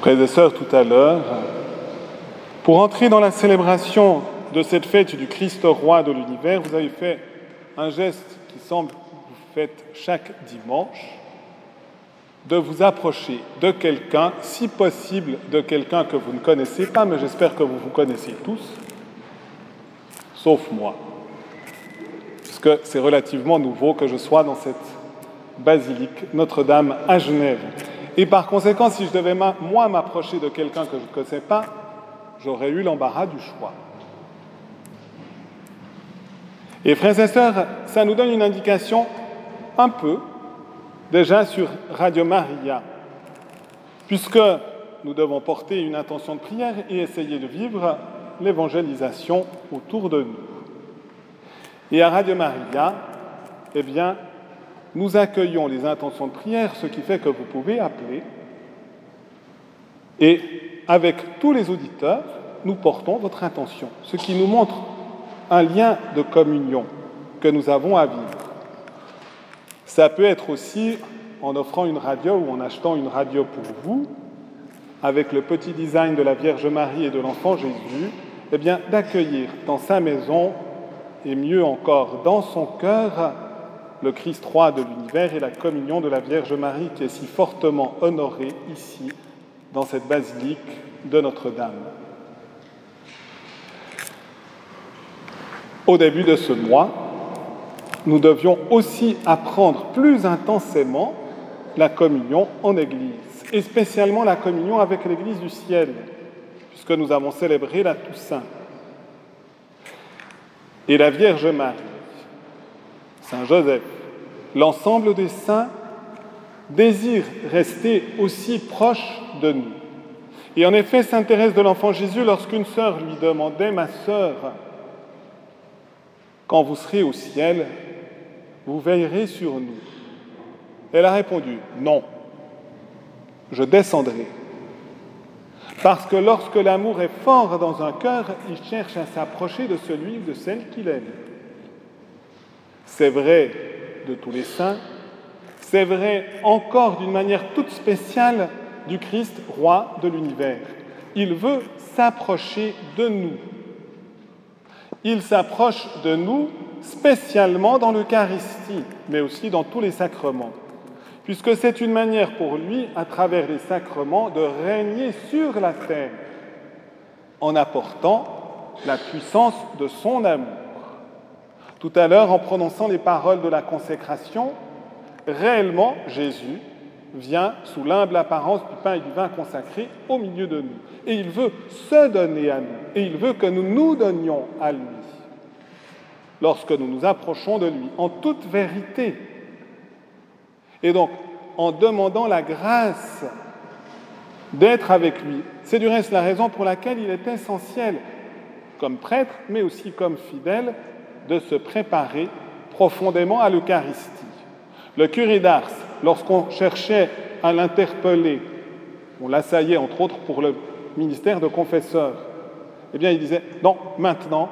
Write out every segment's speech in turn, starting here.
Frères et sœurs, tout à l'heure, pour entrer dans la célébration de cette fête du Christ roi de l'univers, vous avez fait un geste qui semble vous faites chaque dimanche, de vous approcher de quelqu'un, si possible de quelqu'un que vous ne connaissez pas, mais j'espère que vous vous connaissez tous, sauf moi, parce que c'est relativement nouveau que je sois dans cette basilique Notre-Dame à Genève. Et par conséquent, si je devais moi m'approcher de quelqu'un que je ne connaissais pas, j'aurais eu l'embarras du choix. Et frères et sœurs, ça nous donne une indication un peu déjà sur Radio Maria, puisque nous devons porter une intention de prière et essayer de vivre l'évangélisation autour de nous. Et à Radio Maria, eh bien, nous accueillons les intentions de prière, ce qui fait que vous pouvez appeler. Et avec tous les auditeurs, nous portons votre intention, ce qui nous montre un lien de communion que nous avons à vivre. Ça peut être aussi en offrant une radio ou en achetant une radio pour vous, avec le petit design de la Vierge Marie et de l'enfant Jésus, eh bien d'accueillir dans sa maison et mieux encore dans son cœur le Christ roi de l'univers et la communion de la Vierge Marie qui est si fortement honorée ici dans cette basilique de Notre-Dame. Au début de ce mois, nous devions aussi apprendre plus intensément la communion en Église, et spécialement la communion avec l'Église du ciel, puisque nous avons célébré la Toussaint. Et la Vierge Marie, Saint Joseph, l'ensemble des saints désirent rester aussi proches de nous. Et en effet, Saint Thérèse de l'Enfant Jésus, lorsqu'une sœur lui demandait, ma sœur, quand vous serez au ciel, vous veillerez sur nous? Elle a répondu, non, je descendrai. Parce que lorsque l'amour est fort dans un cœur, il cherche à s'approcher de celui ou de celle qu'il aime. C'est vrai de tous les saints, c'est vrai encore d'une manière toute spéciale du Christ, roi de l'univers. Il veut s'approcher de nous. Il s'approche de nous spécialement dans l'Eucharistie, mais aussi dans tous les sacrements, puisque c'est une manière pour lui, à travers les sacrements, de régner sur la terre en apportant la puissance de son amour. Tout à l'heure, en prononçant les paroles de la consécration, réellement Jésus vient sous l'humble apparence du pain et du vin consacré au milieu de nous. Et il veut se donner à nous. Et il veut que nous nous donnions à lui lorsque nous nous approchons de lui en toute vérité. Et donc, en demandant la grâce d'être avec lui. C'est du reste la raison pour laquelle il est essentiel, comme prêtre, mais aussi comme fidèle, de se préparer profondément à l'Eucharistie. Le curé d'Ars, lorsqu'on cherchait à l'interpeller, on l'assaillait entre autres pour le ministère de confesseur, eh bien il disait, non, maintenant,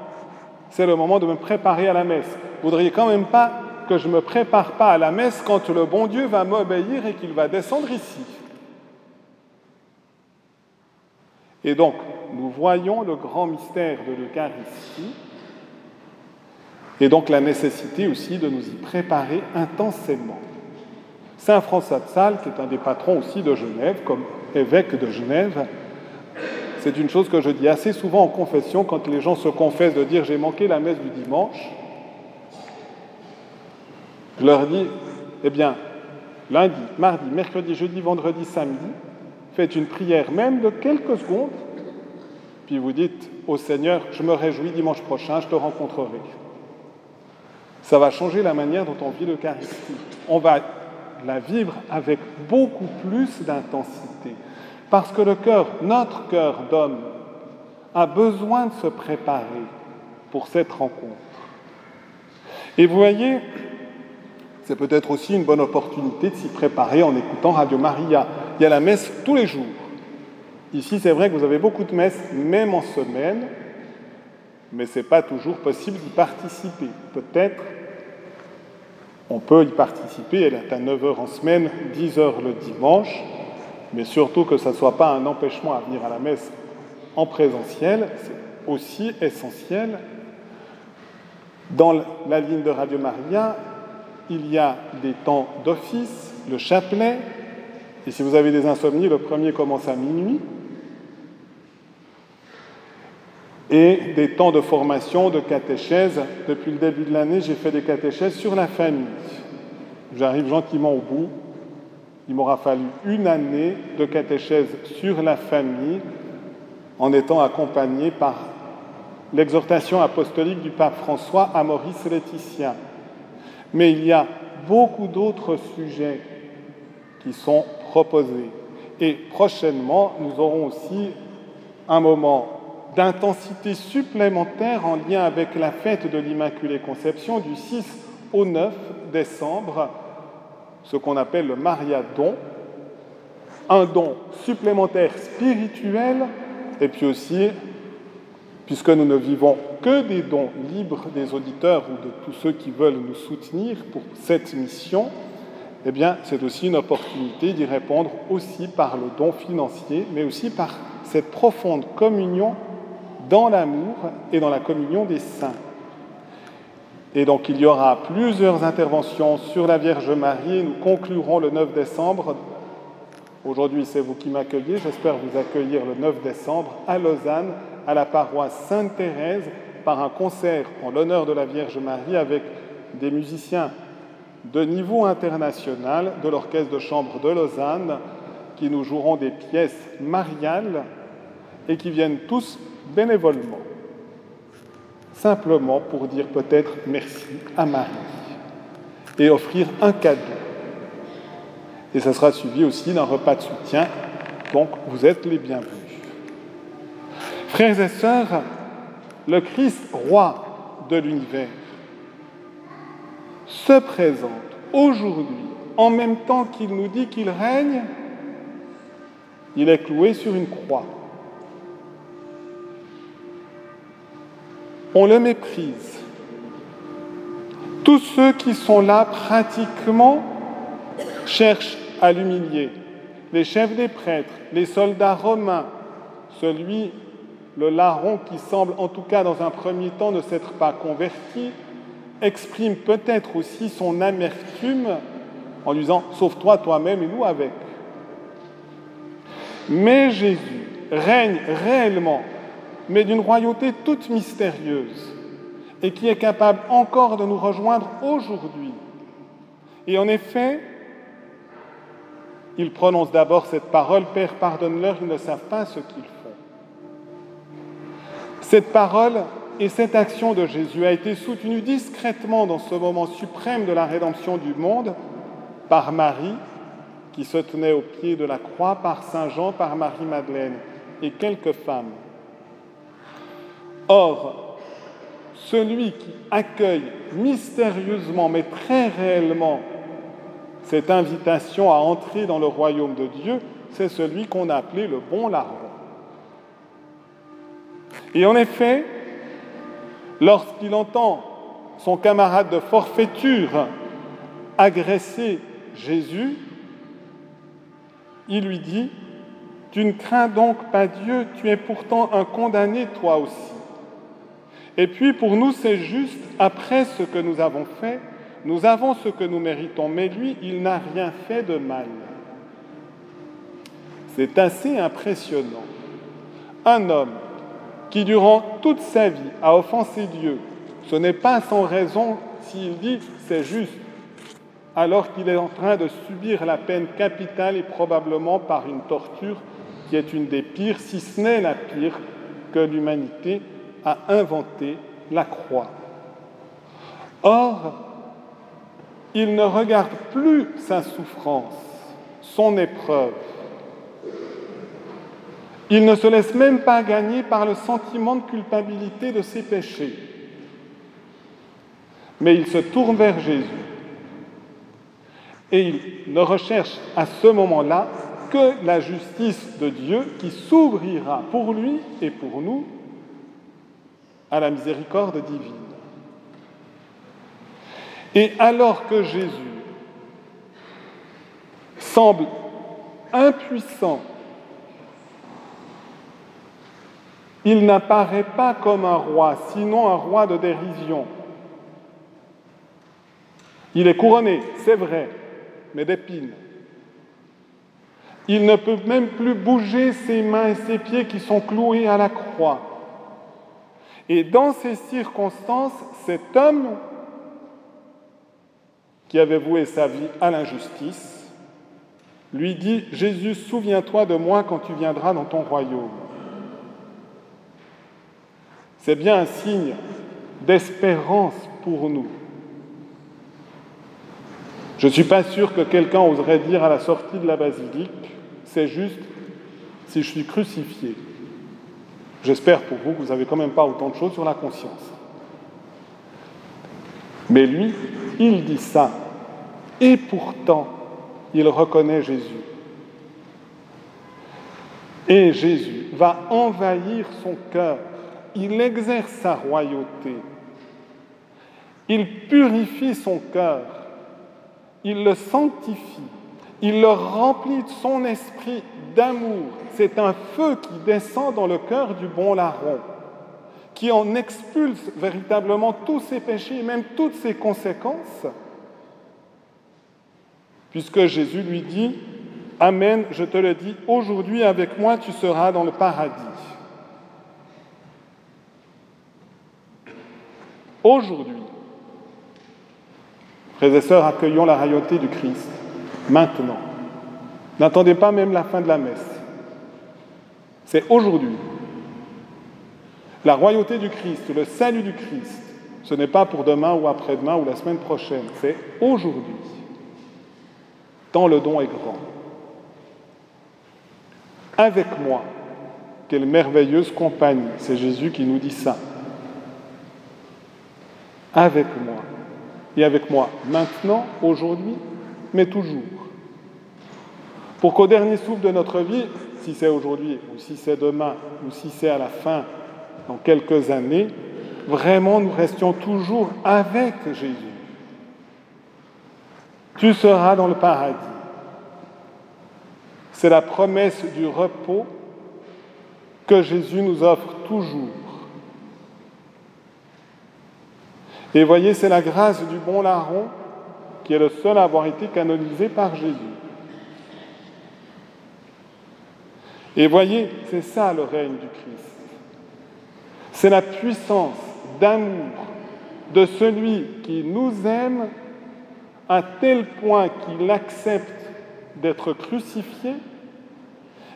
c'est le moment de me préparer à la messe. Vous voudriez quand même pas que je ne me prépare pas à la messe quand le bon Dieu va m'obéir et qu'il va descendre ici. Et donc, nous voyons le grand mystère de l'Eucharistie et donc la nécessité aussi de nous y préparer intensément. Saint François de Sales, qui est un des patrons aussi de Genève, comme évêque de Genève, c'est une chose que je dis assez souvent en confession quand les gens se confessent de dire j'ai manqué la messe du dimanche. Je leur dis, eh bien, lundi, mardi, mercredi, jeudi, vendredi, samedi, faites une prière même de quelques secondes, puis vous dites au Seigneur, je me réjouis dimanche prochain, je te rencontrerai. Ça va changer la manière dont on vit l'Eucharistie. On va la vivre avec beaucoup plus d'intensité. Parce que le cœur, notre cœur d'homme, a besoin de se préparer pour cette rencontre. Et vous voyez, c'est peut-être aussi une bonne opportunité de s'y préparer en écoutant Radio Maria. Il y a la messe tous les jours. Ici, c'est vrai que vous avez beaucoup de messes, même en semaine, mais ce n'est pas toujours possible d'y participer. Peut-être on peut y participer, elle est à 9h en semaine, 10h le dimanche, mais surtout que ça ne soit pas un empêchement à venir à la messe en présentiel, c'est aussi essentiel. Dans la ligne de Radio Maria, il y a des temps d'office, le chapelet, et si vous avez des insomnies, le premier commence à minuit, et des temps de formation, de catéchèse. Depuis le début de l'année, j'ai fait des catéchèses sur la famille. J'arrive gentiment au bout. Il m'aura fallu une année de catéchèse sur la famille en étant accompagné par l'exhortation apostolique du pape François à Maurice Laetitia. Mais il y a beaucoup d'autres sujets qui sont proposés. Et prochainement, nous aurons aussi un moment d'intensité supplémentaire en lien avec la fête de l'Immaculée Conception du 6 au 9 décembre, ce qu'on appelle le Mariadon, un don supplémentaire spirituel, et puis aussi, puisque nous ne vivons que des dons libres des auditeurs ou de tous ceux qui veulent nous soutenir pour cette mission, eh bien, c'est aussi une opportunité d'y répondre aussi par le don financier, mais aussi par cette profonde communion dans l'amour et dans la communion des saints. Et donc il y aura plusieurs interventions sur la Vierge Marie. Nous conclurons le 9 décembre. Aujourd'hui, c'est vous qui m'accueillez. J'espère vous accueillir le 9 décembre à Lausanne, à la paroisse Sainte-Thérèse, par un concert en l'honneur de la Vierge Marie avec des musiciens de niveau international de l'Orchestre de chambre de Lausanne qui nous joueront des pièces mariales et qui viennent tous bénévolement simplement pour dire peut-être merci à Marie et offrir un cadeau. Et ça sera suivi aussi d'un repas de soutien, donc vous êtes les bienvenus. Frères et sœurs, le Christ, roi de l'univers, se présente aujourd'hui en même temps qu'il nous dit qu'il règne, il est cloué sur une croix. On le méprise. Tous ceux qui sont là pratiquement cherchent à l'humilier. Les chefs des prêtres, les soldats romains, celui, le larron qui semble en tout cas dans un premier temps ne s'être pas converti, exprime peut-être aussi son amertume en disant Sauve-toi toi-même et nous avec. Mais Jésus règne réellement mais d'une royauté toute mystérieuse et qui est capable encore de nous rejoindre aujourd'hui. Et en effet, il prononce d'abord cette parole, Père, pardonne-leur, ils ne savent pas ce qu'ils font. Cette parole et cette action de Jésus a été soutenue discrètement dans ce moment suprême de la rédemption du monde par Marie, qui se tenait au pied de la croix, par Saint Jean, par Marie-Madeleine et quelques femmes. Or, celui qui accueille mystérieusement mais très réellement cette invitation à entrer dans le royaume de Dieu, c'est celui qu'on a appelé le bon larron. Et en effet, lorsqu'il entend son camarade de forfaiture agresser Jésus, il lui dit, Tu ne crains donc pas Dieu, tu es pourtant un condamné toi aussi. Et puis pour nous, c'est juste, après ce que nous avons fait, nous avons ce que nous méritons, mais lui, il n'a rien fait de mal. C'est assez impressionnant. Un homme qui, durant toute sa vie, a offensé Dieu, ce n'est pas sans raison s'il dit c'est juste, alors qu'il est en train de subir la peine capitale et probablement par une torture qui est une des pires, si ce n'est la pire, que l'humanité a inventé la croix. Or, il ne regarde plus sa souffrance, son épreuve. Il ne se laisse même pas gagner par le sentiment de culpabilité de ses péchés. Mais il se tourne vers Jésus. Et il ne recherche à ce moment-là que la justice de Dieu qui s'ouvrira pour lui et pour nous à la miséricorde divine. Et alors que Jésus semble impuissant. Il n'apparaît pas comme un roi, sinon un roi de dérision. Il est couronné, c'est vrai, mais d'épines. Il ne peut même plus bouger ses mains et ses pieds qui sont cloués à la croix. Et dans ces circonstances, cet homme qui avait voué sa vie à l'injustice, lui dit, Jésus, souviens-toi de moi quand tu viendras dans ton royaume. C'est bien un signe d'espérance pour nous. Je ne suis pas sûr que quelqu'un oserait dire à la sortie de la basilique, c'est juste si je suis crucifié. J'espère pour vous que vous n'avez quand même pas autant de choses sur la conscience. Mais lui, il dit ça. Et pourtant, il reconnaît Jésus. Et Jésus va envahir son cœur. Il exerce sa royauté. Il purifie son cœur. Il le sanctifie. Il le remplit de son esprit d'amour. C'est un feu qui descend dans le cœur du bon larron, qui en expulse véritablement tous ses péchés et même toutes ses conséquences. Puisque Jésus lui dit, Amen, je te le dis, aujourd'hui avec moi tu seras dans le paradis. Aujourd'hui, frères et sœurs, accueillons la royauté du Christ maintenant. N'attendez pas même la fin de la messe. C'est aujourd'hui. La royauté du Christ, le salut du Christ, ce n'est pas pour demain ou après-demain ou la semaine prochaine, c'est aujourd'hui. Tant le don est grand. Avec moi, quelle merveilleuse compagnie, c'est Jésus qui nous dit ça. Avec moi. Et avec moi maintenant, aujourd'hui, mais toujours. Pour qu'au dernier souffle de notre vie, si c'est aujourd'hui ou si c'est demain ou si c'est à la fin, dans quelques années, vraiment nous restions toujours avec Jésus. Tu seras dans le paradis. C'est la promesse du repos que Jésus nous offre toujours. Et voyez, c'est la grâce du bon larron qui est le seul à avoir été canonisé par Jésus. Et voyez, c'est ça le règne du Christ. C'est la puissance d'amour de celui qui nous aime à tel point qu'il accepte d'être crucifié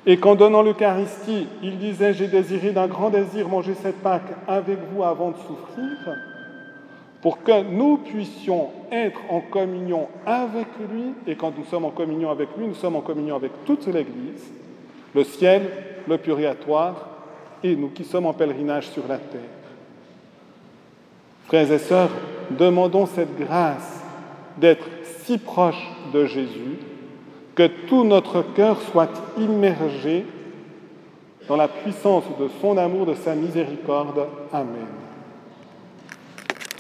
et qu'en donnant l'Eucharistie, il disait, j'ai désiré d'un grand désir manger cette Pâque avec vous avant de souffrir pour que nous puissions être en communion avec lui, et quand nous sommes en communion avec lui, nous sommes en communion avec toute l'Église, le ciel, le purgatoire, et nous qui sommes en pèlerinage sur la terre. Frères et sœurs, demandons cette grâce d'être si proche de Jésus que tout notre cœur soit immergé dans la puissance de son amour, de sa miséricorde. Amen.